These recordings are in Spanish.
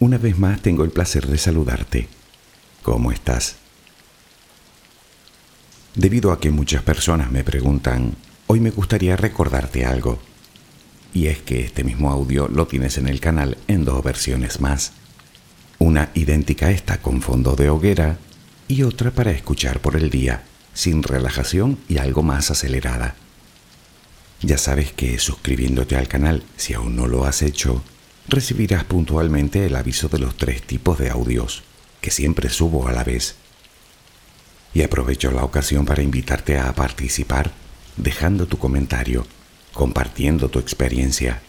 Una vez más tengo el placer de saludarte. ¿Cómo estás? Debido a que muchas personas me preguntan, hoy me gustaría recordarte algo. Y es que este mismo audio lo tienes en el canal en dos versiones más. Una idéntica a esta con fondo de hoguera y otra para escuchar por el día, sin relajación y algo más acelerada. Ya sabes que suscribiéndote al canal, si aún no lo has hecho, recibirás puntualmente el aviso de los tres tipos de audios, que siempre subo a la vez. Y aprovecho la ocasión para invitarte a participar, dejando tu comentario, compartiendo tu experiencia.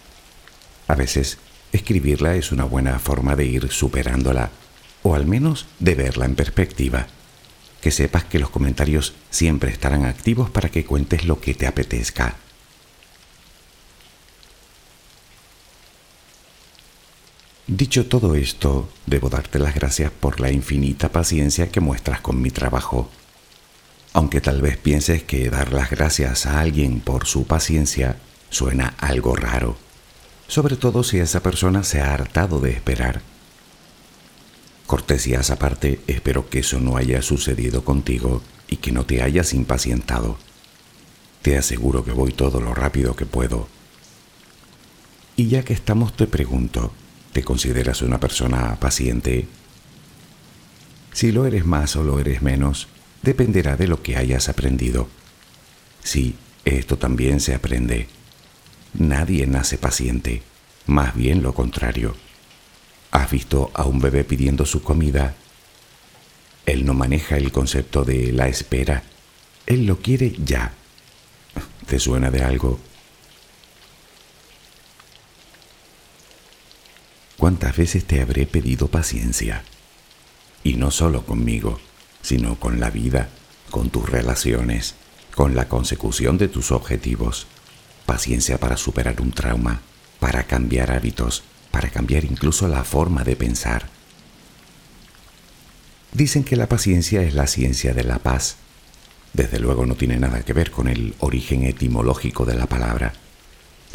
A veces, escribirla es una buena forma de ir superándola, o al menos de verla en perspectiva. Que sepas que los comentarios siempre estarán activos para que cuentes lo que te apetezca. Dicho todo esto, debo darte las gracias por la infinita paciencia que muestras con mi trabajo. Aunque tal vez pienses que dar las gracias a alguien por su paciencia suena algo raro, sobre todo si esa persona se ha hartado de esperar. Cortesías aparte, espero que eso no haya sucedido contigo y que no te hayas impacientado. Te aseguro que voy todo lo rápido que puedo. Y ya que estamos, te pregunto, ¿Te consideras una persona paciente? Si lo eres más o lo eres menos, dependerá de lo que hayas aprendido. Sí, esto también se aprende. Nadie nace paciente, más bien lo contrario. ¿Has visto a un bebé pidiendo su comida? Él no maneja el concepto de la espera. Él lo quiere ya. ¿Te suena de algo? ¿Cuántas veces te habré pedido paciencia? Y no solo conmigo, sino con la vida, con tus relaciones, con la consecución de tus objetivos. Paciencia para superar un trauma, para cambiar hábitos, para cambiar incluso la forma de pensar. Dicen que la paciencia es la ciencia de la paz. Desde luego no tiene nada que ver con el origen etimológico de la palabra,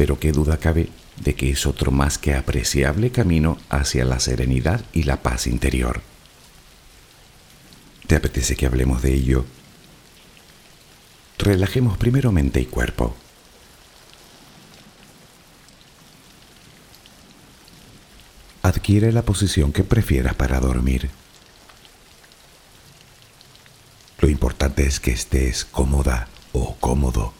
pero qué duda cabe de que es otro más que apreciable camino hacia la serenidad y la paz interior. ¿Te apetece que hablemos de ello? Relajemos primero mente y cuerpo. Adquiere la posición que prefieras para dormir. Lo importante es que estés cómoda o cómodo.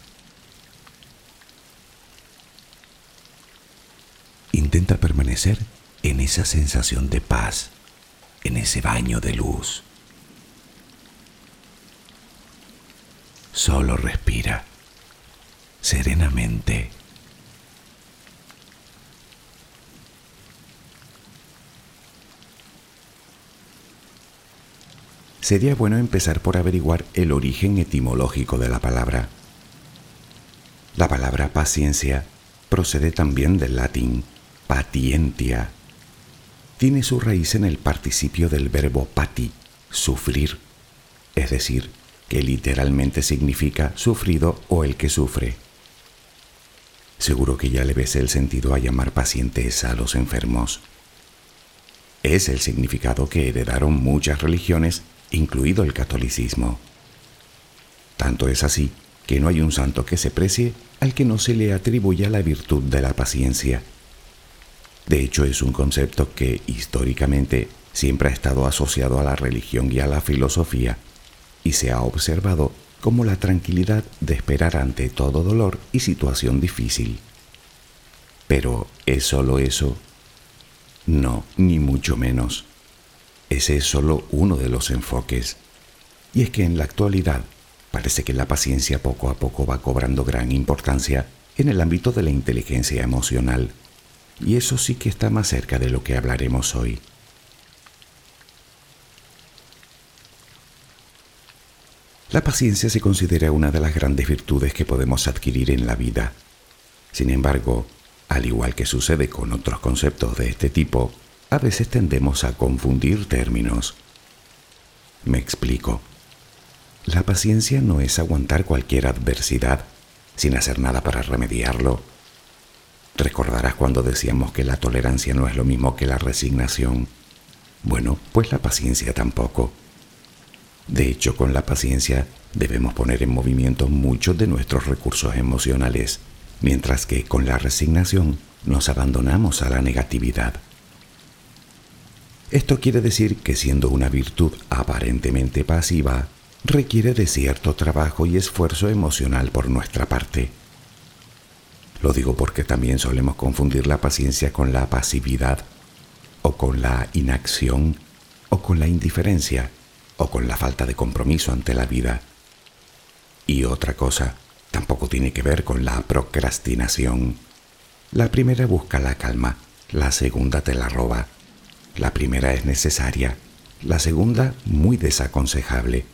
Intenta permanecer en esa sensación de paz, en ese baño de luz. Solo respira serenamente. Sería bueno empezar por averiguar el origen etimológico de la palabra. La palabra paciencia procede también del latín patientia. Tiene su raíz en el participio del verbo pati, sufrir, es decir, que literalmente significa sufrido o el que sufre. Seguro que ya le ves el sentido a llamar pacientes a los enfermos. Es el significado que heredaron muchas religiones, incluido el catolicismo. Tanto es así que no hay un santo que se precie al que no se le atribuya la virtud de la paciencia. De hecho, es un concepto que históricamente siempre ha estado asociado a la religión y a la filosofía, y se ha observado como la tranquilidad de esperar ante todo dolor y situación difícil. Pero ¿es solo eso? No, ni mucho menos. Ese es solo uno de los enfoques. Y es que en la actualidad parece que la paciencia poco a poco va cobrando gran importancia en el ámbito de la inteligencia emocional. Y eso sí que está más cerca de lo que hablaremos hoy. La paciencia se considera una de las grandes virtudes que podemos adquirir en la vida. Sin embargo, al igual que sucede con otros conceptos de este tipo, a veces tendemos a confundir términos. Me explico. La paciencia no es aguantar cualquier adversidad sin hacer nada para remediarlo. Recordarás cuando decíamos que la tolerancia no es lo mismo que la resignación. Bueno, pues la paciencia tampoco. De hecho, con la paciencia debemos poner en movimiento muchos de nuestros recursos emocionales, mientras que con la resignación nos abandonamos a la negatividad. Esto quiere decir que siendo una virtud aparentemente pasiva, requiere de cierto trabajo y esfuerzo emocional por nuestra parte. Lo digo porque también solemos confundir la paciencia con la pasividad, o con la inacción, o con la indiferencia o con la falta de compromiso ante la vida. Y otra cosa, tampoco tiene que ver con la procrastinación. La primera busca la calma, la segunda te la roba. La primera es necesaria, la segunda muy desaconsejable.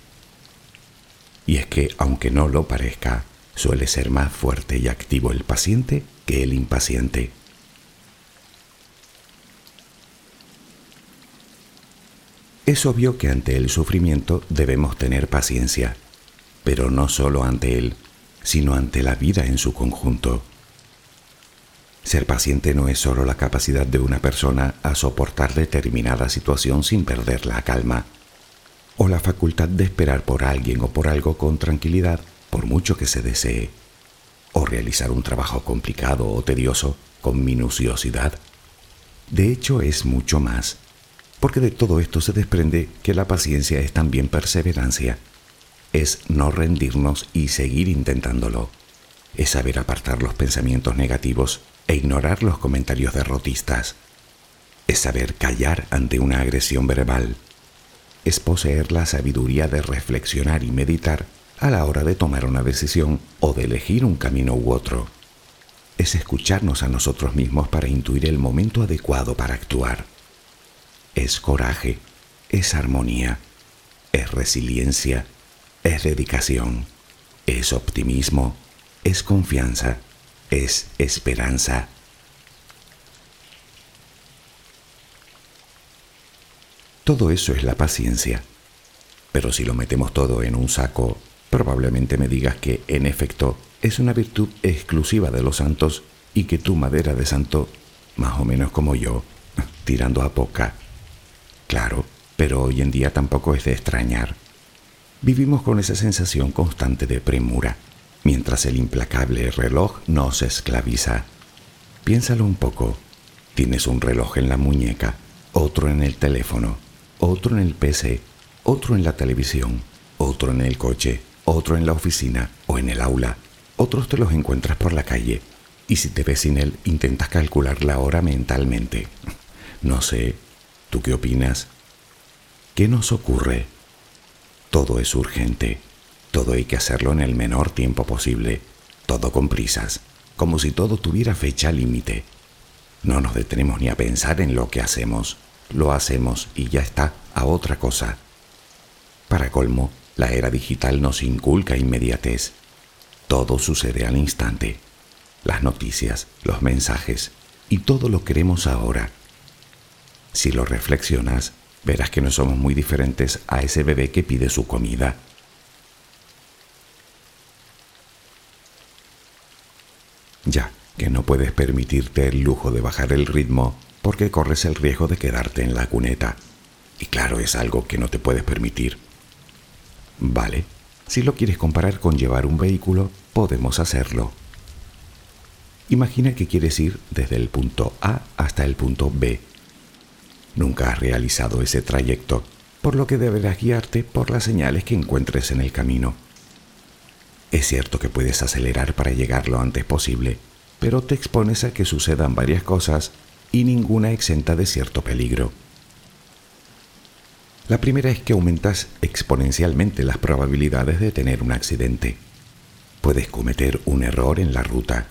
Y es que, aunque no lo parezca, suele ser más fuerte y activo el paciente que el impaciente. Es obvio que ante el sufrimiento debemos tener paciencia, pero no solo ante él, sino ante la vida en su conjunto. Ser paciente no es solo la capacidad de una persona a soportar determinada situación sin perder la calma, o la facultad de esperar por alguien o por algo con tranquilidad, por mucho que se desee, o realizar un trabajo complicado o tedioso con minuciosidad. De hecho, es mucho más, porque de todo esto se desprende que la paciencia es también perseverancia, es no rendirnos y seguir intentándolo, es saber apartar los pensamientos negativos e ignorar los comentarios derrotistas. Es saber callar ante una agresión verbal. Es poseer la sabiduría de reflexionar y meditar a la hora de tomar una decisión o de elegir un camino u otro. Es escucharnos a nosotros mismos para intuir el momento adecuado para actuar. Es coraje, es armonía, es resiliencia, es dedicación, es optimismo, es confianza, es esperanza. Todo eso es la paciencia. Pero si lo metemos todo en un saco, probablemente me digas que, en efecto, es una virtud exclusiva de los santos y que tu madera de santo, más o menos como yo, tirando a poca. Claro, pero hoy en día tampoco es de extrañar. Vivimos con esa sensación constante de premura mientras el implacable reloj nos esclaviza. Piénsalo un poco. Tienes un reloj en la muñeca, otro en el teléfono, otro en el PC, otro en la televisión, otro en el coche, otro en la oficina o en el aula. Otros te los encuentras por la calle y si te ves sin él intentas calcular la hora mentalmente. No sé, ¿tú qué opinas? ¿Qué nos ocurre? Todo es urgente. Todo hay que hacerlo en el menor tiempo posible, todo con prisas, como si todo tuviera fecha límite. No nos detenemos ni a pensar en lo que hacemos, lo hacemos y ya está, a otra cosa. Para colmo, la era digital nos inculca inmediatez. Todo sucede al instante. Las noticias, los mensajes y todo lo queremos ahora. Si lo reflexionas, verás que no somos muy diferentes a ese bebé que pide su comida Ya que no puedes permitirte el lujo de bajar el ritmo porque corres el riesgo de quedarte en la cuneta. Y claro, es algo que no te puedes permitir. Vale, si lo quieres comparar con llevar un vehículo, podemos hacerlo. Imagina que quieres ir desde el punto A hasta el punto B. Nunca has realizado ese trayecto, por lo que deberás guiarte por las señales que encuentres en el camino. Es cierto que puedes acelerar para llegar lo antes posible, pero te expones a que sucedan varias cosas y ninguna exenta de cierto peligro. La primera es que aumentas exponencialmente las probabilidades de tener un accidente. Puedes cometer un error en la ruta,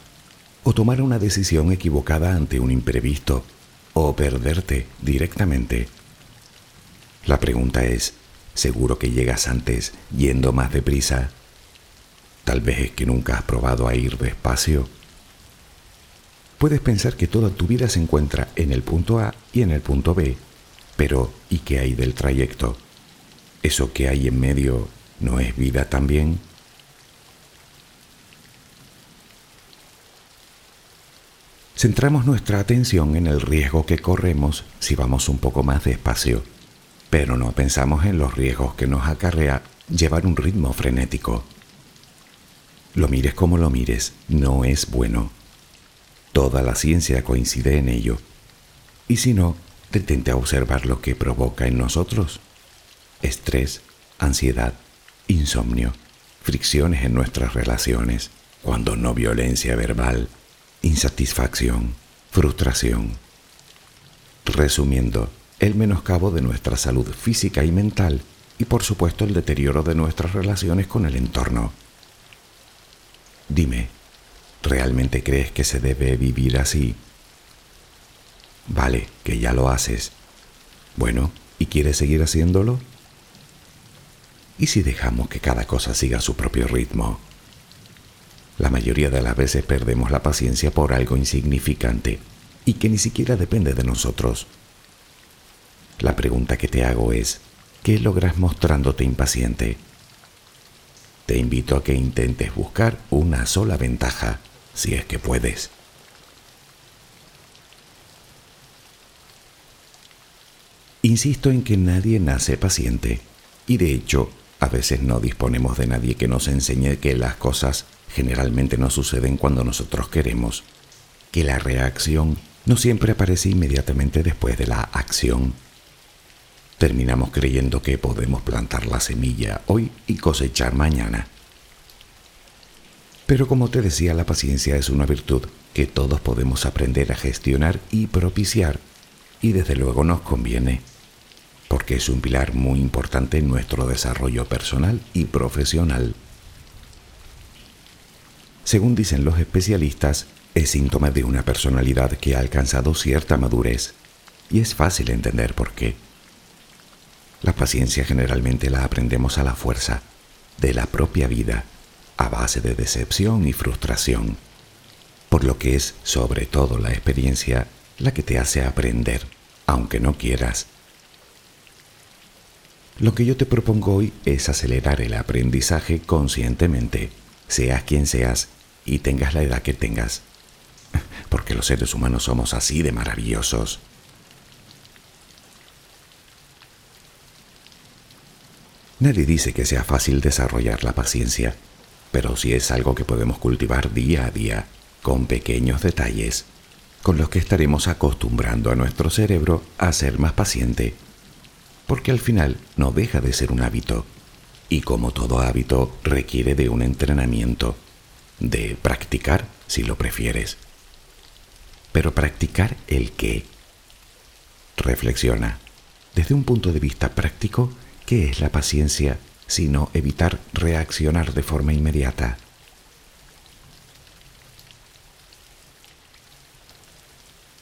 o tomar una decisión equivocada ante un imprevisto, o perderte directamente. La pregunta es, ¿seguro que llegas antes yendo más deprisa Tal vez es que nunca has probado a ir despacio. Puedes pensar que toda tu vida se encuentra en el punto A y en el punto B, pero ¿y qué hay del trayecto? ¿Eso que hay en medio no es vida también? Centramos nuestra atención en el riesgo que corremos si vamos un poco más despacio, pero no pensamos en los riesgos que nos acarrea llevar un ritmo frenético. Lo mires como lo mires, no es bueno. Toda la ciencia coincide en ello. Y si no, detente a observar lo que provoca en nosotros. Estrés, ansiedad, insomnio, fricciones en nuestras relaciones, cuando no violencia verbal, insatisfacción, frustración. Resumiendo, el menoscabo de nuestra salud física y mental y por supuesto el deterioro de nuestras relaciones con el entorno. Dime, ¿realmente crees que se debe vivir así? Vale, que ya lo haces. Bueno, ¿y quieres seguir haciéndolo? ¿Y si dejamos que cada cosa siga su propio ritmo? La mayoría de las veces perdemos la paciencia por algo insignificante y que ni siquiera depende de nosotros. La pregunta que te hago es, ¿qué logras mostrándote impaciente? Te invito a que intentes buscar una sola ventaja, si es que puedes. Insisto en que nadie nace paciente y de hecho a veces no disponemos de nadie que nos enseñe que las cosas generalmente no suceden cuando nosotros queremos, que la reacción no siempre aparece inmediatamente después de la acción. Terminamos creyendo que podemos plantar la semilla hoy y cosechar mañana. Pero como te decía, la paciencia es una virtud que todos podemos aprender a gestionar y propiciar, y desde luego nos conviene porque es un pilar muy importante en nuestro desarrollo personal y profesional. Según dicen los especialistas, es síntoma de una personalidad que ha alcanzado cierta madurez, y es fácil entender por qué. La paciencia generalmente la aprendemos a la fuerza de la propia vida, a base de decepción y frustración, por lo que es sobre todo la experiencia la que te hace aprender, aunque no quieras, lo que yo te propongo hoy es acelerar el aprendizaje conscientemente, seas quien seas y tengas la edad que tengas. Porque los seres humanos somos así de maravillosos. Nadie dice que sea fácil desarrollar la paciencia, pero sí es algo que podemos cultivar día a día, con pequeños detalles, con los que estaremos acostumbrando a nuestro cerebro a ser más paciente porque al final no deja de ser un hábito, y como todo hábito requiere de un entrenamiento, de practicar si lo prefieres. Pero practicar el qué? Reflexiona, desde un punto de vista práctico, ¿qué es la paciencia sino evitar reaccionar de forma inmediata?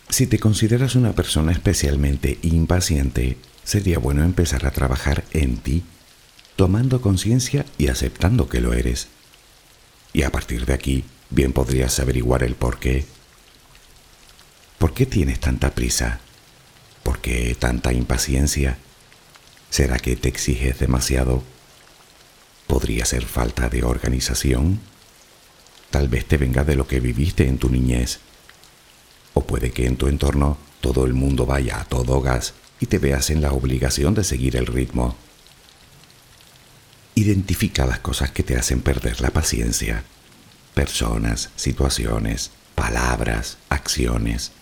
Si te consideras una persona especialmente impaciente, sería bueno empezar a trabajar en ti, tomando conciencia y aceptando que lo eres. Y a partir de aquí, bien podrías averiguar el por qué. ¿Por qué tienes tanta prisa? ¿Por qué tanta impaciencia? ¿Será que te exiges demasiado? ¿Podría ser falta de organización? Tal vez te venga de lo que viviste en tu niñez. O puede que en tu entorno todo el mundo vaya a todo gas y te veas en la obligación de seguir el ritmo. Identifica las cosas que te hacen perder la paciencia. Personas, situaciones, palabras, acciones.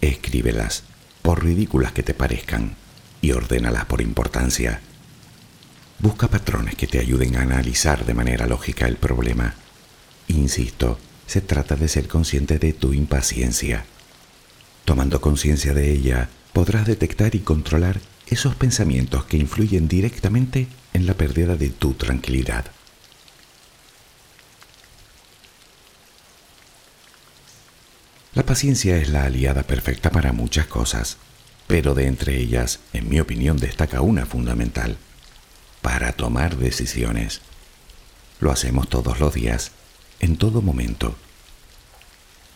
Escríbelas, por ridículas que te parezcan, y ordénalas por importancia. Busca patrones que te ayuden a analizar de manera lógica el problema. Insisto, se trata de ser consciente de tu impaciencia. Tomando conciencia de ella, podrás detectar y controlar esos pensamientos que influyen directamente en la pérdida de tu tranquilidad. La paciencia es la aliada perfecta para muchas cosas, pero de entre ellas, en mi opinión, destaca una fundamental, para tomar decisiones. Lo hacemos todos los días, en todo momento,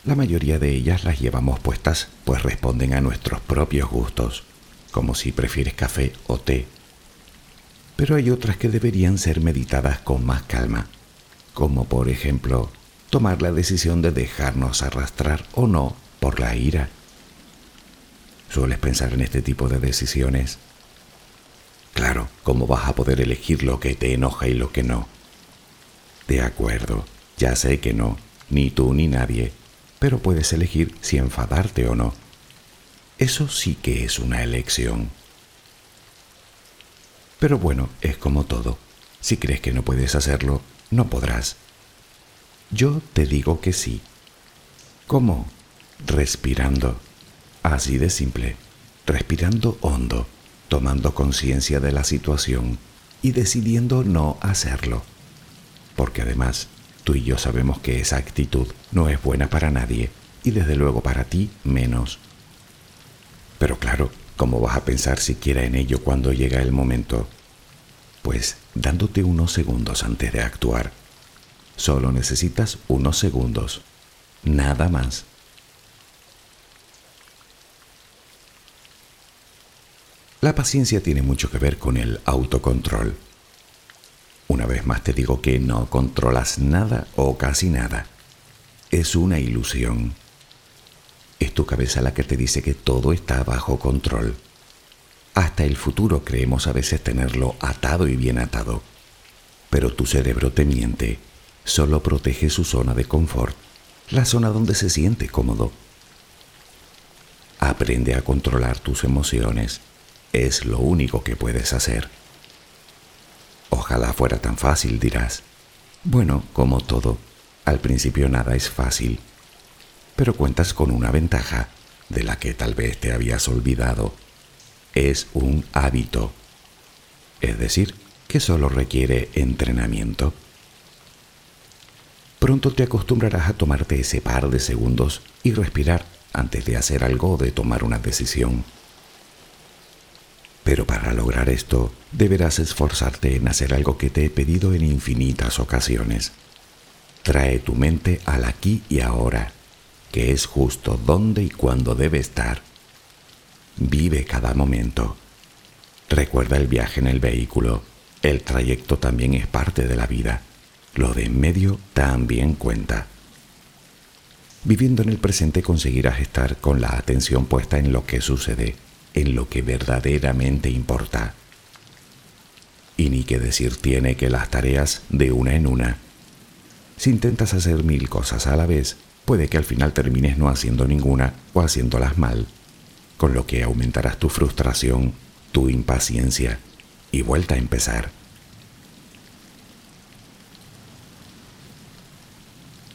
la mayoría de ellas las llevamos puestas pues responden a nuestros propios gustos, como si prefieres café o té. Pero hay otras que deberían ser meditadas con más calma, como por ejemplo tomar la decisión de dejarnos arrastrar o no por la ira. ¿Sueles pensar en este tipo de decisiones? Claro, ¿cómo vas a poder elegir lo que te enoja y lo que no? De acuerdo, ya sé que no, ni tú ni nadie, pero puedes elegir si enfadarte o no. Eso sí que es una elección. Pero bueno, es como todo. Si crees que no puedes hacerlo, no podrás. Yo te digo que sí. ¿Cómo? Respirando. Así de simple. Respirando hondo, tomando conciencia de la situación y decidiendo no hacerlo. Porque además, Tú y yo sabemos que esa actitud no es buena para nadie y desde luego para ti menos. Pero claro, ¿cómo vas a pensar siquiera en ello cuando llega el momento? Pues dándote unos segundos antes de actuar. Solo necesitas unos segundos. Nada más. La paciencia tiene mucho que ver con el autocontrol. Una vez más te digo que no controlas nada o casi nada. Es una ilusión. Es tu cabeza la que te dice que todo está bajo control. Hasta el futuro creemos a veces tenerlo atado y bien atado. Pero tu cerebro te miente. Solo protege su zona de confort, la zona donde se siente cómodo. Aprende a controlar tus emociones es lo único que puedes hacer. Ojalá fuera tan fácil, dirás. Bueno, como todo, al principio nada es fácil, pero cuentas con una ventaja de la que tal vez te habías olvidado. Es un hábito, es decir, que solo requiere entrenamiento. Pronto te acostumbrarás a tomarte ese par de segundos y respirar antes de hacer algo o de tomar una decisión. Pero para lograr esto, deberás esforzarte en hacer algo que te he pedido en infinitas ocasiones. Trae tu mente al aquí y ahora, que es justo donde y cuando debe estar. Vive cada momento. Recuerda el viaje en el vehículo. El trayecto también es parte de la vida. Lo de en medio también cuenta. Viviendo en el presente conseguirás estar con la atención puesta en lo que sucede en lo que verdaderamente importa. Y ni que decir tiene que las tareas de una en una. Si intentas hacer mil cosas a la vez, puede que al final termines no haciendo ninguna o haciéndolas mal, con lo que aumentarás tu frustración, tu impaciencia y vuelta a empezar.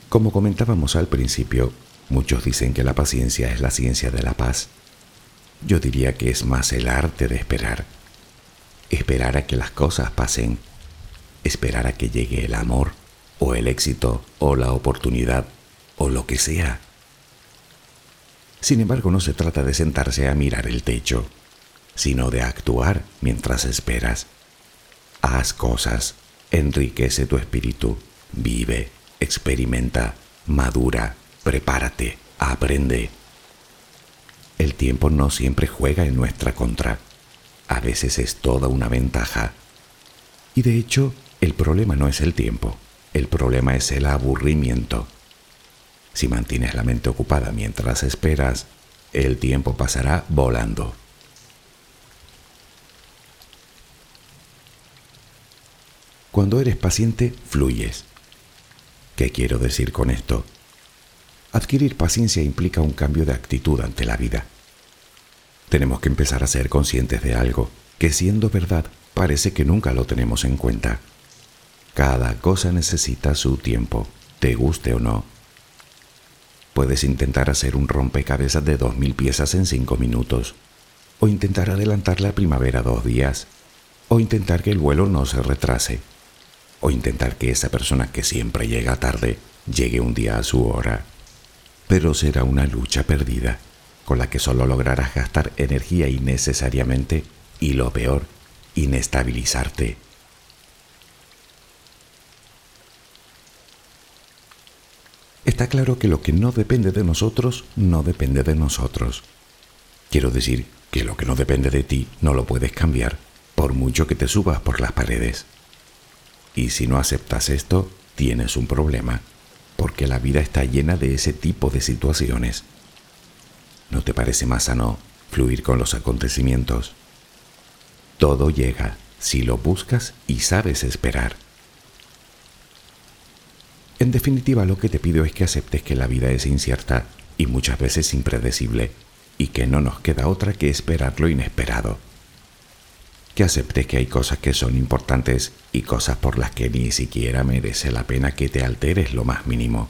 Como comentábamos al principio, muchos dicen que la paciencia es la ciencia de la paz yo diría que es más el arte de esperar. Esperar a que las cosas pasen. Esperar a que llegue el amor o el éxito o la oportunidad o lo que sea. Sin embargo, no se trata de sentarse a mirar el techo, sino de actuar mientras esperas. Haz cosas, enriquece tu espíritu, vive, experimenta, madura, prepárate, aprende. El tiempo no siempre juega en nuestra contra. A veces es toda una ventaja. Y de hecho, el problema no es el tiempo, el problema es el aburrimiento. Si mantienes la mente ocupada mientras esperas, el tiempo pasará volando. Cuando eres paciente, fluyes. ¿Qué quiero decir con esto? Adquirir paciencia implica un cambio de actitud ante la vida. Tenemos que empezar a ser conscientes de algo que siendo verdad parece que nunca lo tenemos en cuenta. Cada cosa necesita su tiempo, te guste o no. Puedes intentar hacer un rompecabezas de dos mil piezas en cinco minutos, o intentar adelantar la primavera dos días, o intentar que el vuelo no se retrase, o intentar que esa persona que siempre llega tarde llegue un día a su hora pero será una lucha perdida, con la que solo lograrás gastar energía innecesariamente y lo peor, inestabilizarte. Está claro que lo que no depende de nosotros, no depende de nosotros. Quiero decir que lo que no depende de ti no lo puedes cambiar, por mucho que te subas por las paredes. Y si no aceptas esto, tienes un problema porque la vida está llena de ese tipo de situaciones. ¿No te parece más sano fluir con los acontecimientos? Todo llega si lo buscas y sabes esperar. En definitiva, lo que te pido es que aceptes que la vida es incierta y muchas veces impredecible, y que no nos queda otra que esperar lo inesperado que aceptes que hay cosas que son importantes y cosas por las que ni siquiera merece la pena que te alteres lo más mínimo.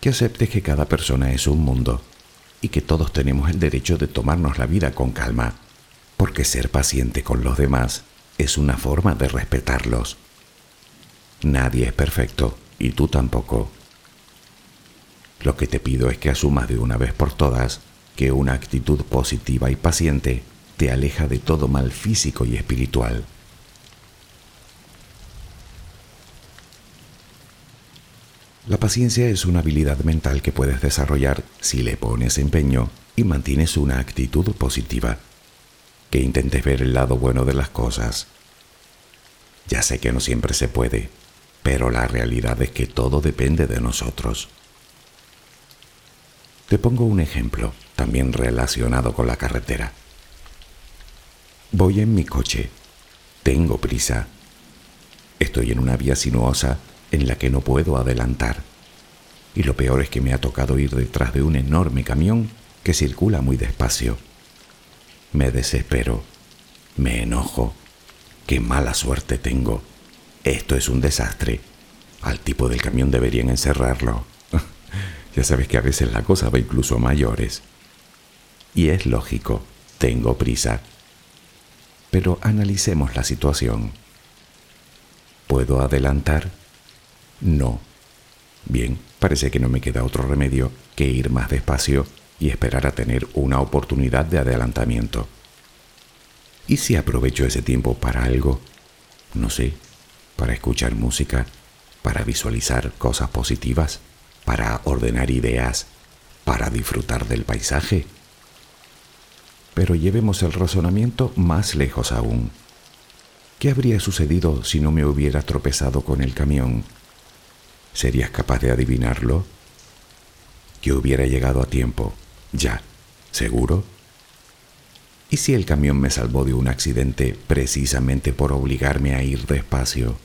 Que aceptes que cada persona es un mundo y que todos tenemos el derecho de tomarnos la vida con calma, porque ser paciente con los demás es una forma de respetarlos. Nadie es perfecto y tú tampoco. Lo que te pido es que asumas de una vez por todas que una actitud positiva y paciente te aleja de todo mal físico y espiritual. La paciencia es una habilidad mental que puedes desarrollar si le pones empeño y mantienes una actitud positiva. que intentes ver el lado bueno de las cosas. Ya sé que no siempre se puede, pero la realidad es que todo depende de nosotros. Te pongo un ejemplo, también relacionado con la carretera. Voy en mi coche. Tengo prisa. Estoy en una vía sinuosa en la que no puedo adelantar. Y lo peor es que me ha tocado ir detrás de un enorme camión que circula muy despacio. Me desespero. Me enojo. Qué mala suerte tengo. Esto es un desastre. Al tipo del camión deberían encerrarlo. ya sabes que a veces la cosa va incluso a mayores. Y es lógico, tengo prisa. Pero analicemos la situación. ¿Puedo adelantar? No. Bien, parece que no me queda otro remedio que ir más despacio y esperar a tener una oportunidad de adelantamiento. ¿Y si aprovecho ese tiempo para algo? No sé, para escuchar música, para visualizar cosas positivas, para ordenar ideas, para disfrutar del paisaje. Pero llevemos el razonamiento más lejos aún. ¿Qué habría sucedido si no me hubiera tropezado con el camión? ¿Serías capaz de adivinarlo? Que hubiera llegado a tiempo, ya, ¿seguro? ¿Y si el camión me salvó de un accidente precisamente por obligarme a ir despacio?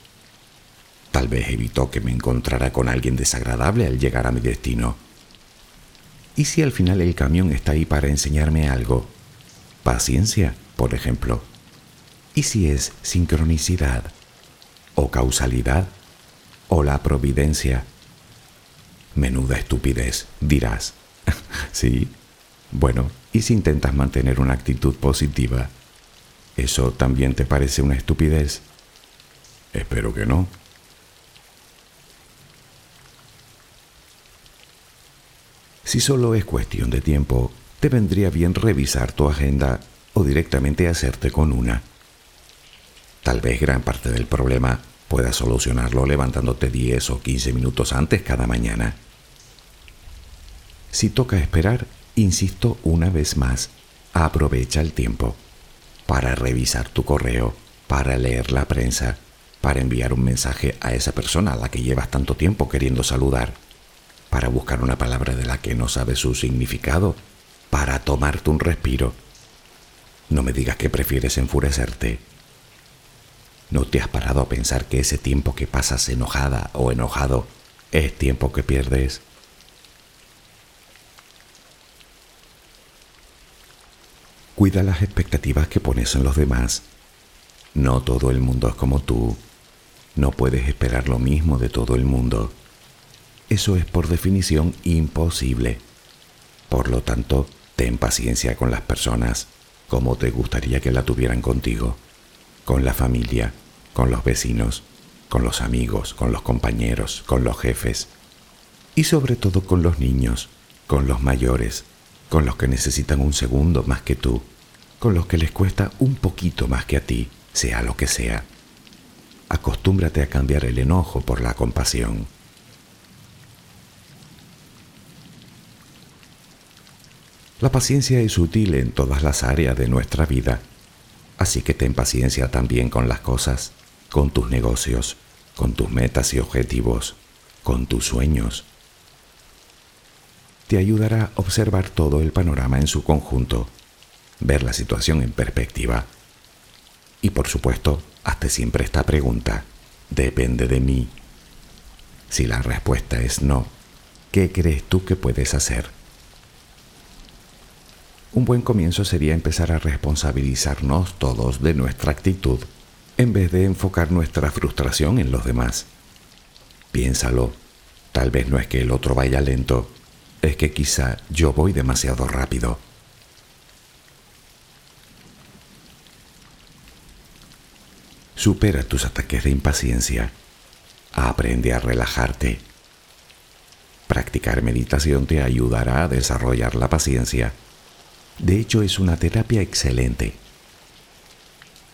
Tal vez evitó que me encontrara con alguien desagradable al llegar a mi destino. ¿Y si al final el camión está ahí para enseñarme algo? Paciencia, por ejemplo. ¿Y si es sincronicidad? ¿O causalidad? ¿O la providencia? Menuda estupidez, dirás. sí, bueno, ¿y si intentas mantener una actitud positiva? ¿Eso también te parece una estupidez? Espero que no. Si solo es cuestión de tiempo, te vendría bien revisar tu agenda o directamente hacerte con una. Tal vez gran parte del problema puedas solucionarlo levantándote 10 o 15 minutos antes cada mañana. Si toca esperar, insisto una vez más, aprovecha el tiempo para revisar tu correo, para leer la prensa, para enviar un mensaje a esa persona a la que llevas tanto tiempo queriendo saludar, para buscar una palabra de la que no sabes su significado, para tomarte un respiro. No me digas que prefieres enfurecerte. ¿No te has parado a pensar que ese tiempo que pasas enojada o enojado es tiempo que pierdes? Cuida las expectativas que pones en los demás. No todo el mundo es como tú. No puedes esperar lo mismo de todo el mundo. Eso es por definición imposible. Por lo tanto, ten paciencia con las personas como te gustaría que la tuvieran contigo, con la familia, con los vecinos, con los amigos, con los compañeros, con los jefes y sobre todo con los niños, con los mayores, con los que necesitan un segundo más que tú, con los que les cuesta un poquito más que a ti, sea lo que sea. Acostúmbrate a cambiar el enojo por la compasión. La paciencia es útil en todas las áreas de nuestra vida, así que ten paciencia también con las cosas, con tus negocios, con tus metas y objetivos, con tus sueños, te ayudará a observar todo el panorama en su conjunto, ver la situación en perspectiva. Y por supuesto, hazte siempre esta pregunta, ¿depende de mí? Si la respuesta es no, ¿qué crees tú que puedes hacer? Un buen comienzo sería empezar a responsabilizarnos todos de nuestra actitud, en vez de enfocar nuestra frustración en los demás. Piénsalo, tal vez no es que el otro vaya lento, es que quizá yo voy demasiado rápido. Supera tus ataques de impaciencia. Aprende a relajarte. Practicar meditación te ayudará a desarrollar la paciencia. De hecho, es una terapia excelente.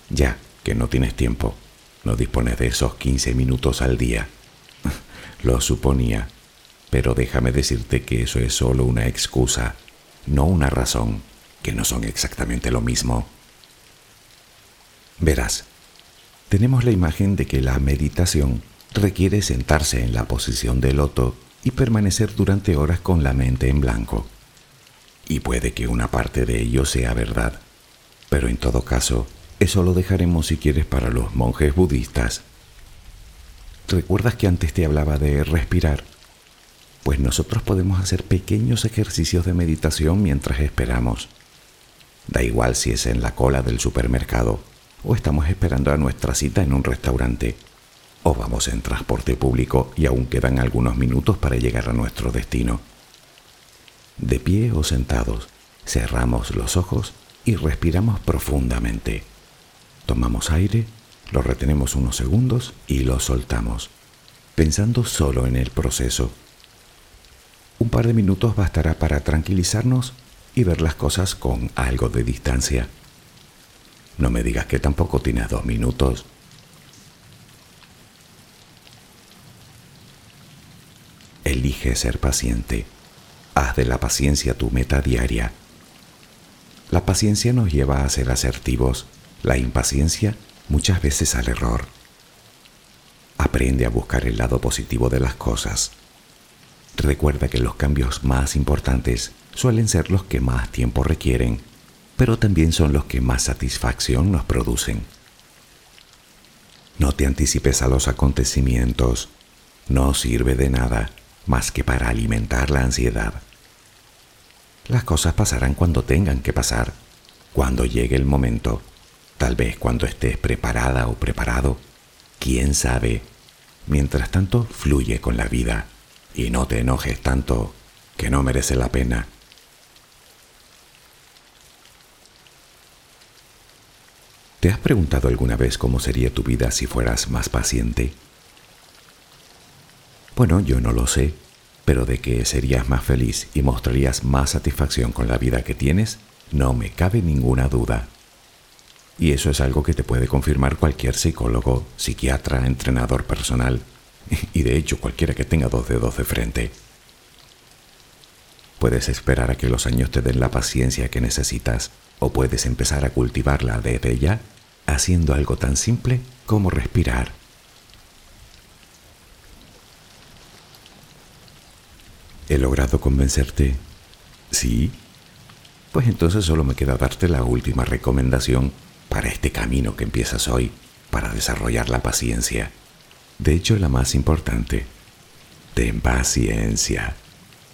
Ya que no tienes tiempo, no dispones de esos 15 minutos al día. Lo suponía pero déjame decirte que eso es solo una excusa, no una razón, que no son exactamente lo mismo. Verás, tenemos la imagen de que la meditación requiere sentarse en la posición de loto y permanecer durante horas con la mente en blanco. Y puede que una parte de ello sea verdad, pero en todo caso, eso lo dejaremos si quieres para los monjes budistas. ¿Recuerdas que antes te hablaba de respirar? Pues nosotros podemos hacer pequeños ejercicios de meditación mientras esperamos. Da igual si es en la cola del supermercado o estamos esperando a nuestra cita en un restaurante o vamos en transporte público y aún quedan algunos minutos para llegar a nuestro destino. De pie o sentados, cerramos los ojos y respiramos profundamente. Tomamos aire, lo retenemos unos segundos y lo soltamos, pensando solo en el proceso. Un par de minutos bastará para tranquilizarnos y ver las cosas con algo de distancia. No me digas que tampoco tienes dos minutos. Elige ser paciente. Haz de la paciencia tu meta diaria. La paciencia nos lleva a ser asertivos, la impaciencia muchas veces al error. Aprende a buscar el lado positivo de las cosas. Recuerda que los cambios más importantes suelen ser los que más tiempo requieren, pero también son los que más satisfacción nos producen. No te anticipes a los acontecimientos, no sirve de nada más que para alimentar la ansiedad. Las cosas pasarán cuando tengan que pasar, cuando llegue el momento, tal vez cuando estés preparada o preparado, quién sabe. Mientras tanto, fluye con la vida y no te enojes tanto que no merece la pena. ¿Te has preguntado alguna vez cómo sería tu vida si fueras más paciente? Bueno, yo no lo sé, pero de que serías más feliz y mostrarías más satisfacción con la vida que tienes, no me cabe ninguna duda. Y eso es algo que te puede confirmar cualquier psicólogo, psiquiatra, entrenador personal, y de hecho cualquiera que tenga dos dedos de frente. Puedes esperar a que los años te den la paciencia que necesitas, o puedes empezar a cultivarla desde ya, haciendo algo tan simple como respirar. ¿He logrado convencerte? ¿Sí? Pues entonces solo me queda darte la última recomendación para este camino que empiezas hoy, para desarrollar la paciencia. De hecho, la más importante. Ten paciencia.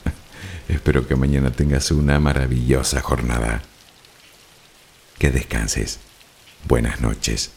Espero que mañana tengas una maravillosa jornada. Que descanses. Buenas noches.